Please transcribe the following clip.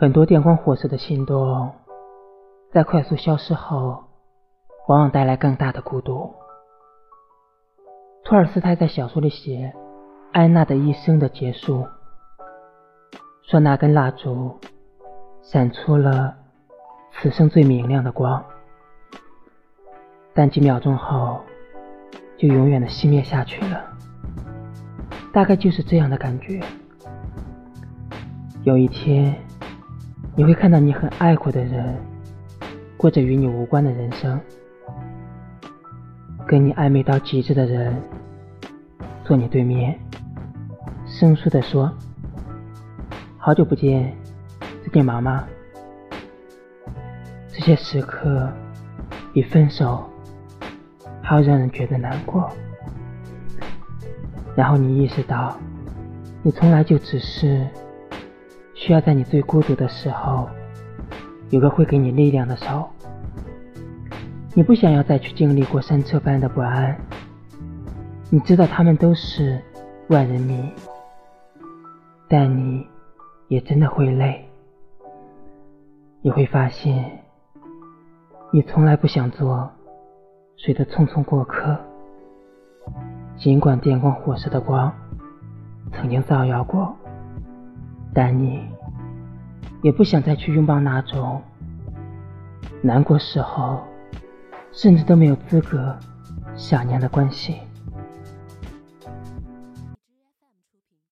很多电光火石的心动，在快速消失后，往往带来更大的孤独。托尔斯泰在小说里写安娜的一生的结束，说那根蜡烛闪出了此生最明亮的光，但几秒钟后就永远的熄灭下去了。大概就是这样的感觉。有一天。你会看到你很爱过的人，过着与你无关的人生；跟你暧昧到极致的人，坐你对面，生疏的说：“好久不见，最近忙吗？”这些时刻比分手还要让人觉得难过。然后你意识到，你从来就只是……需要在你最孤独的时候，有个会给你力量的手。你不想要再去经历过山车般的不安，你知道他们都是万人迷，但你也真的会累。你会发现，你从来不想做谁的匆匆过客，尽管电光火石的光曾经照耀过。但你也不想再去拥抱那种难过时候，甚至都没有资格想念的关系。